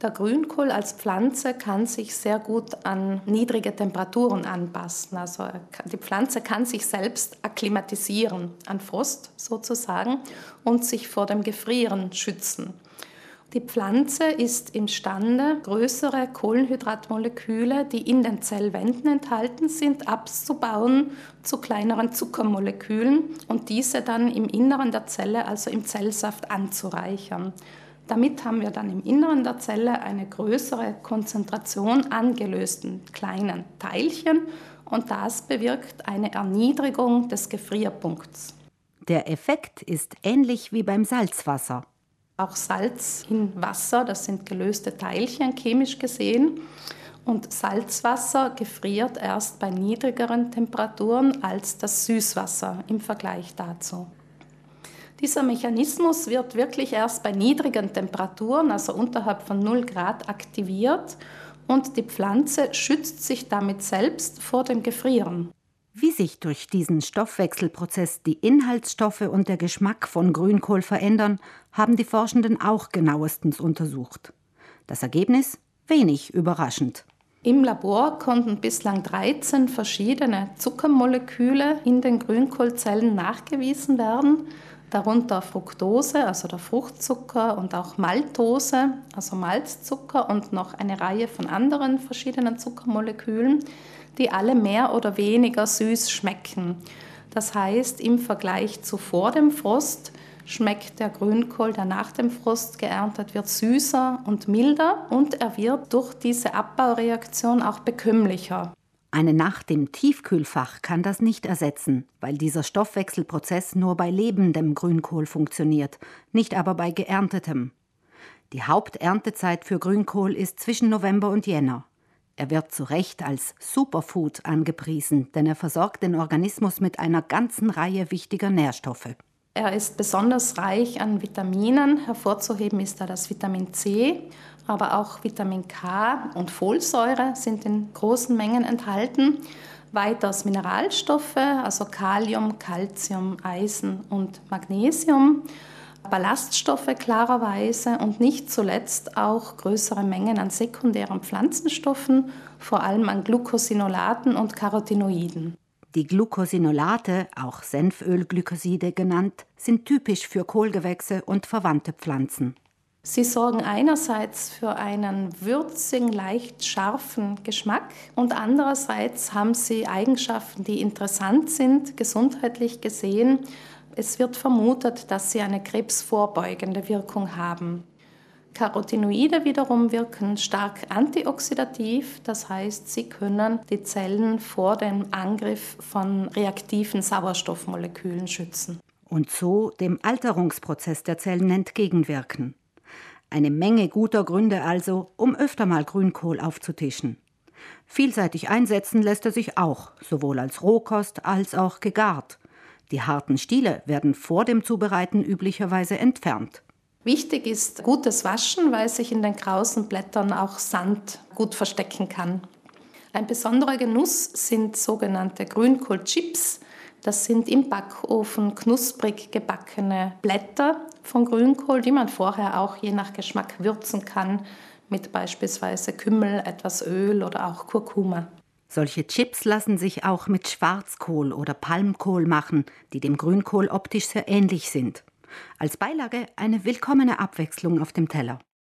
Der Grünkohl als Pflanze kann sich sehr gut an niedrige Temperaturen anpassen. Also die Pflanze kann sich selbst akklimatisieren an Frost sozusagen und sich vor dem Gefrieren schützen. Die Pflanze ist imstande, größere Kohlenhydratmoleküle, die in den Zellwänden enthalten sind, abzubauen zu kleineren Zuckermolekülen und diese dann im Inneren der Zelle, also im Zellsaft, anzureichern. Damit haben wir dann im Inneren der Zelle eine größere Konzentration an gelösten kleinen Teilchen und das bewirkt eine Erniedrigung des Gefrierpunkts. Der Effekt ist ähnlich wie beim Salzwasser. Auch Salz in Wasser, das sind gelöste Teilchen chemisch gesehen. Und Salzwasser gefriert erst bei niedrigeren Temperaturen als das Süßwasser im Vergleich dazu. Dieser Mechanismus wird wirklich erst bei niedrigen Temperaturen, also unterhalb von 0 Grad, aktiviert und die Pflanze schützt sich damit selbst vor dem Gefrieren. Wie sich durch diesen Stoffwechselprozess die Inhaltsstoffe und der Geschmack von Grünkohl verändern, haben die Forschenden auch genauestens untersucht. Das Ergebnis wenig überraschend. Im Labor konnten bislang 13 verschiedene Zuckermoleküle in den Grünkohlzellen nachgewiesen werden darunter Fructose, also der Fruchtzucker und auch Maltose, also Malzzucker und noch eine Reihe von anderen verschiedenen Zuckermolekülen, die alle mehr oder weniger süß schmecken. Das heißt, im Vergleich zu vor dem Frost schmeckt der Grünkohl, der nach dem Frost geerntet wird, süßer und milder und er wird durch diese Abbaureaktion auch bekömmlicher. Eine Nacht im Tiefkühlfach kann das nicht ersetzen, weil dieser Stoffwechselprozess nur bei lebendem Grünkohl funktioniert, nicht aber bei geerntetem. Die Haupterntezeit für Grünkohl ist zwischen November und Jänner. Er wird zu Recht als Superfood angepriesen, denn er versorgt den Organismus mit einer ganzen Reihe wichtiger Nährstoffe. Er ist besonders reich an Vitaminen. Hervorzuheben ist da das Vitamin C, aber auch Vitamin K und Folsäure sind in großen Mengen enthalten. Weiters Mineralstoffe, also Kalium, Calcium, Eisen und Magnesium. Ballaststoffe klarerweise und nicht zuletzt auch größere Mengen an sekundären Pflanzenstoffen, vor allem an Glucosinolaten und Carotinoiden. Die Glucosinolate, auch Senfölglykoside genannt, sind typisch für Kohlgewächse und verwandte Pflanzen. Sie sorgen einerseits für einen würzigen, leicht scharfen Geschmack und andererseits haben sie Eigenschaften, die interessant sind, gesundheitlich gesehen. Es wird vermutet, dass sie eine krebsvorbeugende Wirkung haben. Carotinoide wiederum wirken stark antioxidativ, das heißt, sie können die Zellen vor dem Angriff von reaktiven Sauerstoffmolekülen schützen. Und so dem Alterungsprozess der Zellen entgegenwirken. Eine Menge guter Gründe also, um öfter mal Grünkohl aufzutischen. Vielseitig einsetzen lässt er sich auch, sowohl als Rohkost als auch gegart. Die harten Stiele werden vor dem Zubereiten üblicherweise entfernt. Wichtig ist gutes Waschen, weil sich in den krausen Blättern auch Sand gut verstecken kann. Ein besonderer Genuss sind sogenannte Grünkohlchips. Das sind im Backofen knusprig gebackene Blätter von Grünkohl, die man vorher auch je nach Geschmack würzen kann mit beispielsweise Kümmel, etwas Öl oder auch Kurkuma. Solche Chips lassen sich auch mit Schwarzkohl oder Palmkohl machen, die dem Grünkohl optisch sehr ähnlich sind. Als Beilage eine willkommene Abwechslung auf dem Teller.